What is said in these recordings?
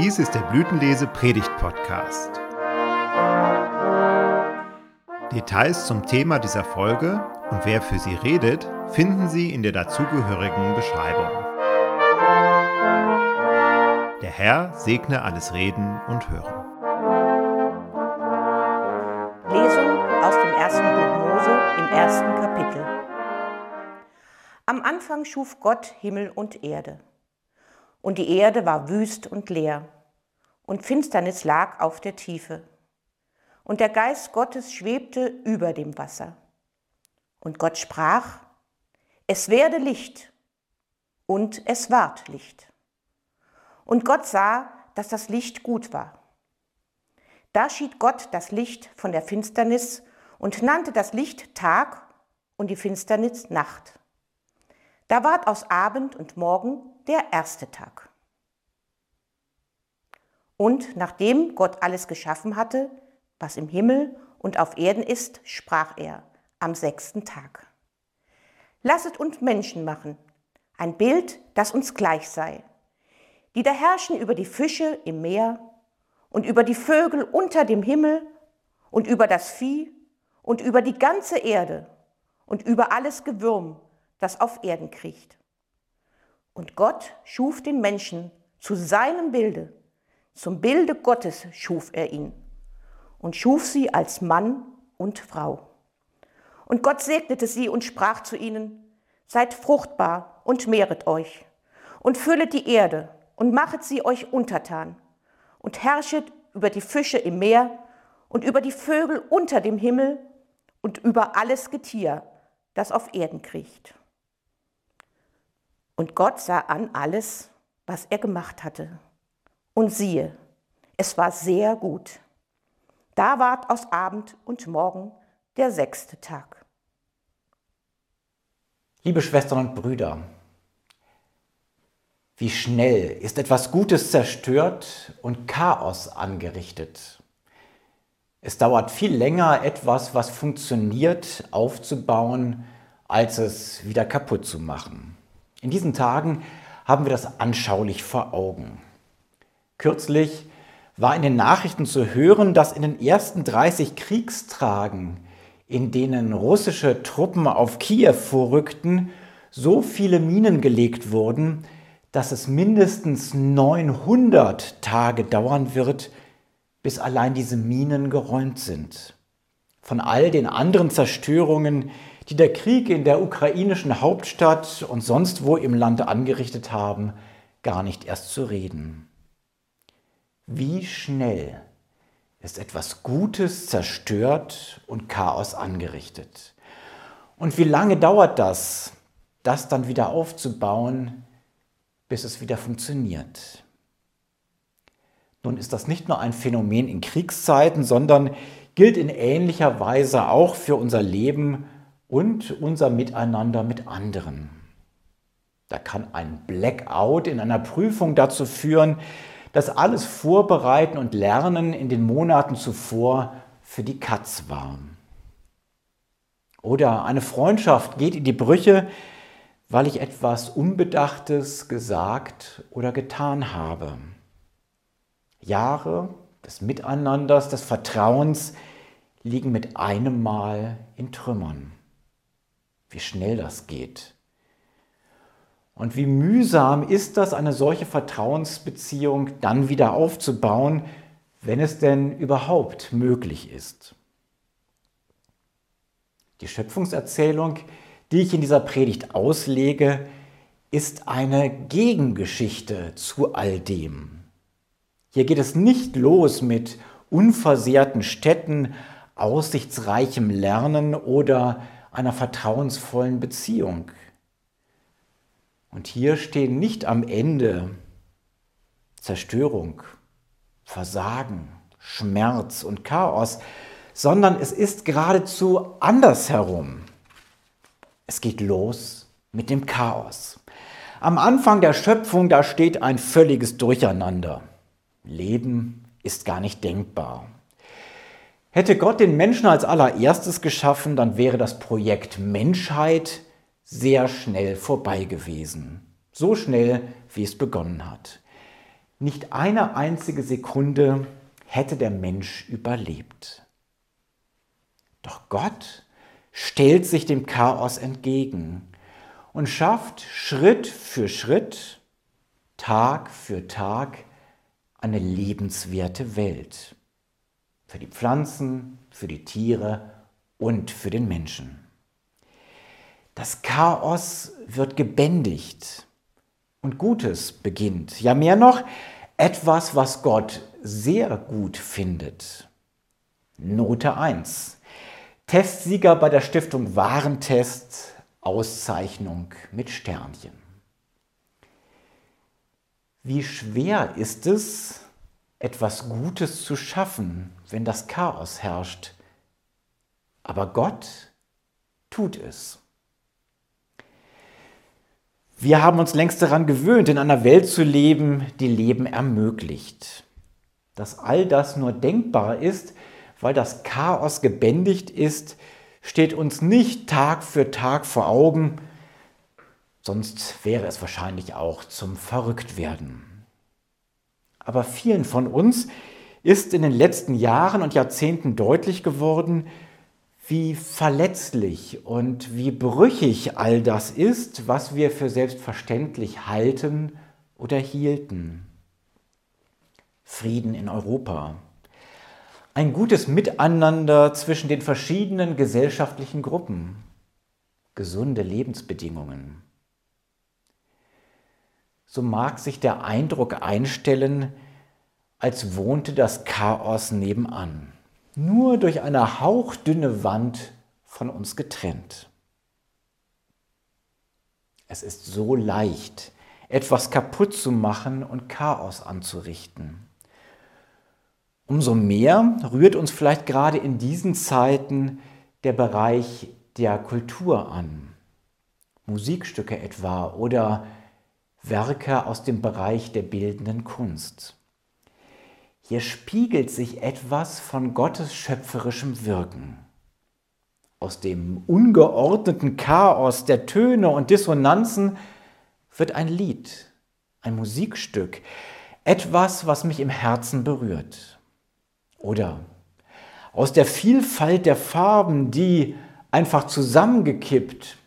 Dies ist der Blütenlese Predigt Podcast. Details zum Thema dieser Folge und wer für sie redet, finden Sie in der dazugehörigen Beschreibung. Der Herr segne alles Reden und Hören. Lesung aus dem ersten Buch Mose im ersten Kapitel. Am Anfang schuf Gott Himmel und Erde. Und die Erde war wüst und leer, und Finsternis lag auf der Tiefe. Und der Geist Gottes schwebte über dem Wasser. Und Gott sprach, es werde Licht, und es ward Licht. Und Gott sah, dass das Licht gut war. Da schied Gott das Licht von der Finsternis und nannte das Licht Tag und die Finsternis Nacht. Da ward aus Abend und Morgen der erste Tag. Und nachdem Gott alles geschaffen hatte, was im Himmel und auf Erden ist, sprach er am sechsten Tag. Lasset uns Menschen machen, ein Bild, das uns gleich sei, die da herrschen über die Fische im Meer und über die Vögel unter dem Himmel und über das Vieh und über die ganze Erde und über alles Gewürm, das auf Erden kriecht. Und Gott schuf den Menschen zu seinem Bilde. Zum Bilde Gottes schuf er ihn und schuf sie als Mann und Frau. Und Gott segnete sie und sprach zu ihnen, Seid fruchtbar und mehret euch und füllet die Erde und machet sie euch untertan und herrschet über die Fische im Meer und über die Vögel unter dem Himmel und über alles Getier, das auf Erden kriecht. Und Gott sah an alles, was er gemacht hatte. Und siehe, es war sehr gut. Da ward aus Abend und Morgen der sechste Tag. Liebe Schwestern und Brüder, wie schnell ist etwas Gutes zerstört und Chaos angerichtet. Es dauert viel länger, etwas, was funktioniert, aufzubauen, als es wieder kaputt zu machen. In diesen Tagen haben wir das anschaulich vor Augen. Kürzlich war in den Nachrichten zu hören, dass in den ersten 30 Kriegstagen, in denen russische Truppen auf Kiew vorrückten, so viele Minen gelegt wurden, dass es mindestens 900 Tage dauern wird, bis allein diese Minen geräumt sind. Von all den anderen Zerstörungen, die der Krieg in der ukrainischen Hauptstadt und sonst wo im Land angerichtet haben, gar nicht erst zu reden. Wie schnell ist etwas Gutes zerstört und Chaos angerichtet? Und wie lange dauert das, das dann wieder aufzubauen, bis es wieder funktioniert? Nun ist das nicht nur ein Phänomen in Kriegszeiten, sondern gilt in ähnlicher Weise auch für unser Leben und unser Miteinander mit anderen. Da kann ein Blackout in einer Prüfung dazu führen, dass alles Vorbereiten und Lernen in den Monaten zuvor für die Katz war. Oder eine Freundschaft geht in die Brüche, weil ich etwas Unbedachtes gesagt oder getan habe. Jahre des Miteinanders, des Vertrauens liegen mit einem Mal in Trümmern wie schnell das geht. Und wie mühsam ist das, eine solche Vertrauensbeziehung dann wieder aufzubauen, wenn es denn überhaupt möglich ist. Die Schöpfungserzählung, die ich in dieser Predigt auslege, ist eine Gegengeschichte zu all dem. Hier geht es nicht los mit unversehrten Städten, aussichtsreichem Lernen oder einer vertrauensvollen Beziehung. Und hier stehen nicht am Ende Zerstörung, Versagen, Schmerz und Chaos, sondern es ist geradezu andersherum. Es geht los mit dem Chaos. Am Anfang der Schöpfung, da steht ein völliges Durcheinander. Leben ist gar nicht denkbar. Hätte Gott den Menschen als allererstes geschaffen, dann wäre das Projekt Menschheit sehr schnell vorbei gewesen. So schnell, wie es begonnen hat. Nicht eine einzige Sekunde hätte der Mensch überlebt. Doch Gott stellt sich dem Chaos entgegen und schafft Schritt für Schritt, Tag für Tag eine lebenswerte Welt. Für die Pflanzen, für die Tiere und für den Menschen. Das Chaos wird gebändigt und Gutes beginnt. Ja, mehr noch, etwas, was Gott sehr gut findet. Note 1. Testsieger bei der Stiftung Warentest, Auszeichnung mit Sternchen. Wie schwer ist es, etwas Gutes zu schaffen, wenn das Chaos herrscht. Aber Gott tut es. Wir haben uns längst daran gewöhnt, in einer Welt zu leben, die Leben ermöglicht. Dass all das nur denkbar ist, weil das Chaos gebändigt ist, steht uns nicht Tag für Tag vor Augen, sonst wäre es wahrscheinlich auch zum Verrücktwerden. Aber vielen von uns ist in den letzten Jahren und Jahrzehnten deutlich geworden, wie verletzlich und wie brüchig all das ist, was wir für selbstverständlich halten oder hielten. Frieden in Europa. Ein gutes Miteinander zwischen den verschiedenen gesellschaftlichen Gruppen. Gesunde Lebensbedingungen. So mag sich der Eindruck einstellen, als wohnte das Chaos nebenan nur durch eine hauchdünne Wand von uns getrennt. Es ist so leicht, etwas kaputt zu machen und Chaos anzurichten. Umso mehr rührt uns vielleicht gerade in diesen Zeiten der Bereich der Kultur an. Musikstücke etwa oder Werke aus dem Bereich der bildenden Kunst. Hier spiegelt sich etwas von Gottes schöpferischem Wirken. Aus dem ungeordneten Chaos der Töne und Dissonanzen wird ein Lied, ein Musikstück, etwas, was mich im Herzen berührt. Oder aus der Vielfalt der Farben, die einfach zusammengekippt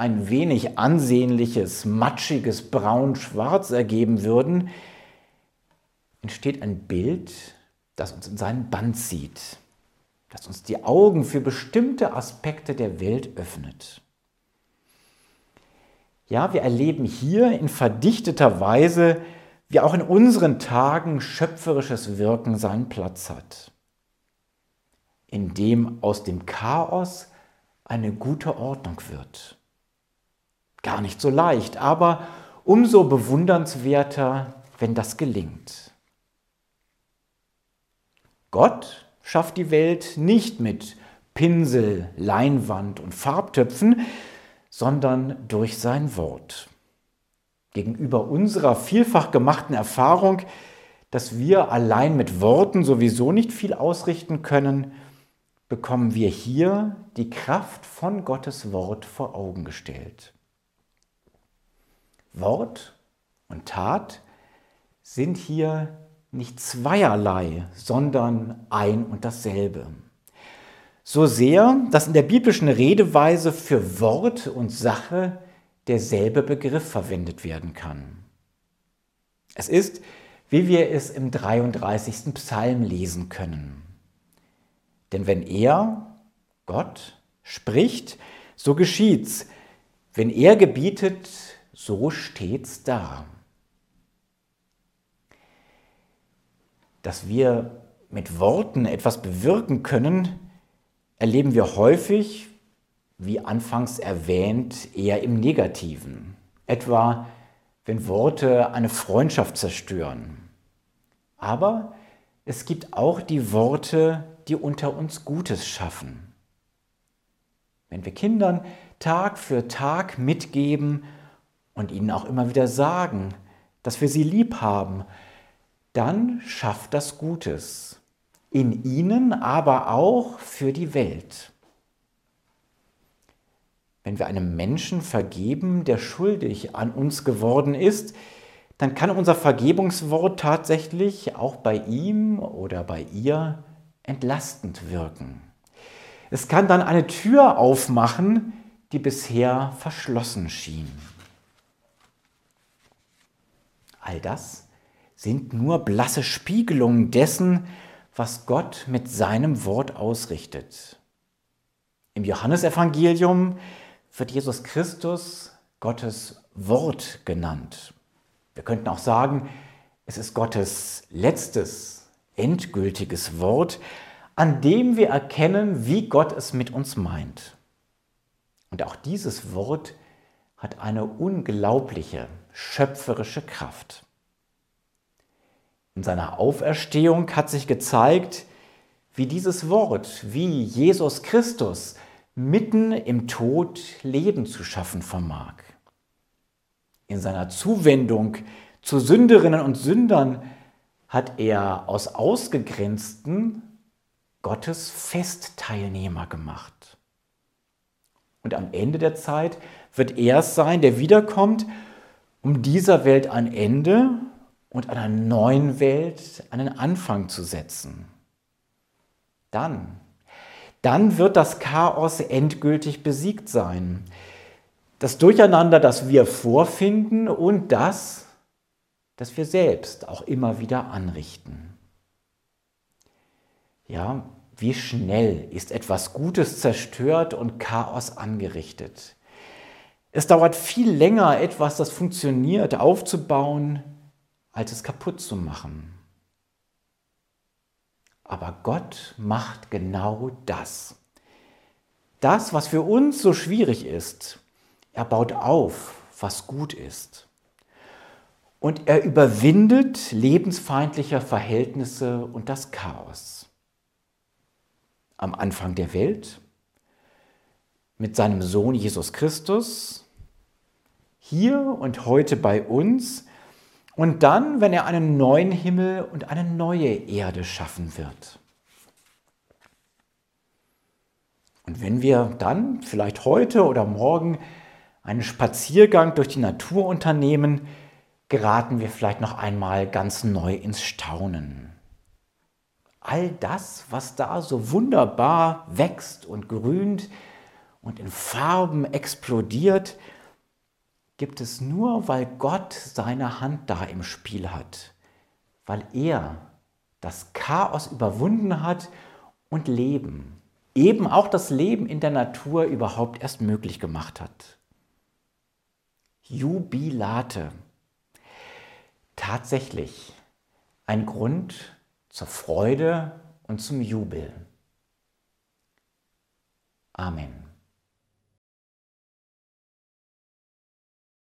ein wenig ansehnliches, matschiges Braun-Schwarz ergeben würden, entsteht ein Bild, das uns in seinen Band zieht, das uns die Augen für bestimmte Aspekte der Welt öffnet. Ja, wir erleben hier in verdichteter Weise, wie auch in unseren Tagen schöpferisches Wirken seinen Platz hat, indem aus dem Chaos eine gute Ordnung wird. Gar nicht so leicht, aber umso bewundernswerter, wenn das gelingt. Gott schafft die Welt nicht mit Pinsel, Leinwand und Farbtöpfen, sondern durch sein Wort. Gegenüber unserer vielfach gemachten Erfahrung, dass wir allein mit Worten sowieso nicht viel ausrichten können, bekommen wir hier die Kraft von Gottes Wort vor Augen gestellt. Wort und Tat sind hier nicht zweierlei, sondern ein und dasselbe. So sehr, dass in der biblischen Redeweise für Wort und Sache derselbe Begriff verwendet werden kann. Es ist, wie wir es im 33. Psalm lesen können. Denn wenn er, Gott, spricht, so geschieht's. Wenn er gebietet, so steht's da. dass wir mit Worten etwas bewirken können, erleben wir häufig, wie anfangs erwähnt, eher im Negativen. Etwa, wenn Worte eine Freundschaft zerstören. Aber es gibt auch die Worte, die unter uns Gutes schaffen. Wenn wir Kindern Tag für Tag mitgeben und ihnen auch immer wieder sagen, dass wir sie lieb haben, dann schafft das Gutes. In ihnen, aber auch für die Welt. Wenn wir einem Menschen vergeben, der schuldig an uns geworden ist, dann kann unser Vergebungswort tatsächlich auch bei ihm oder bei ihr entlastend wirken. Es kann dann eine Tür aufmachen, die bisher verschlossen schien. All das sind nur blasse Spiegelungen dessen, was Gott mit seinem Wort ausrichtet. Im Johannesevangelium wird Jesus Christus Gottes Wort genannt. Wir könnten auch sagen, es ist Gottes letztes, endgültiges Wort, an dem wir erkennen, wie Gott es mit uns meint. Und auch dieses Wort hat eine unglaubliche schöpferische Kraft. In seiner Auferstehung hat sich gezeigt, wie dieses Wort, wie Jesus Christus mitten im Tod Leben zu schaffen vermag. In seiner Zuwendung zu Sünderinnen und Sündern hat er aus Ausgegrenzten Gottes Festteilnehmer gemacht. Und am Ende der Zeit wird er es sein, der wiederkommt, um dieser Welt ein Ende und einer neuen Welt einen Anfang zu setzen. Dann, dann wird das Chaos endgültig besiegt sein. Das Durcheinander, das wir vorfinden und das, das wir selbst auch immer wieder anrichten. Ja, wie schnell ist etwas Gutes zerstört und Chaos angerichtet. Es dauert viel länger, etwas, das funktioniert, aufzubauen, als es kaputt zu machen. Aber Gott macht genau das. Das, was für uns so schwierig ist, er baut auf, was gut ist. Und er überwindet lebensfeindliche Verhältnisse und das Chaos. Am Anfang der Welt, mit seinem Sohn Jesus Christus, hier und heute bei uns und dann, wenn er einen neuen Himmel und eine neue Erde schaffen wird. Und wenn wir dann vielleicht heute oder morgen einen Spaziergang durch die Natur unternehmen, geraten wir vielleicht noch einmal ganz neu ins Staunen. All das, was da so wunderbar wächst und grünt und in Farben explodiert, gibt es nur, weil Gott seine Hand da im Spiel hat, weil er das Chaos überwunden hat und Leben, eben auch das Leben in der Natur überhaupt erst möglich gemacht hat. Jubilate. Tatsächlich ein Grund zur Freude und zum Jubel. Amen.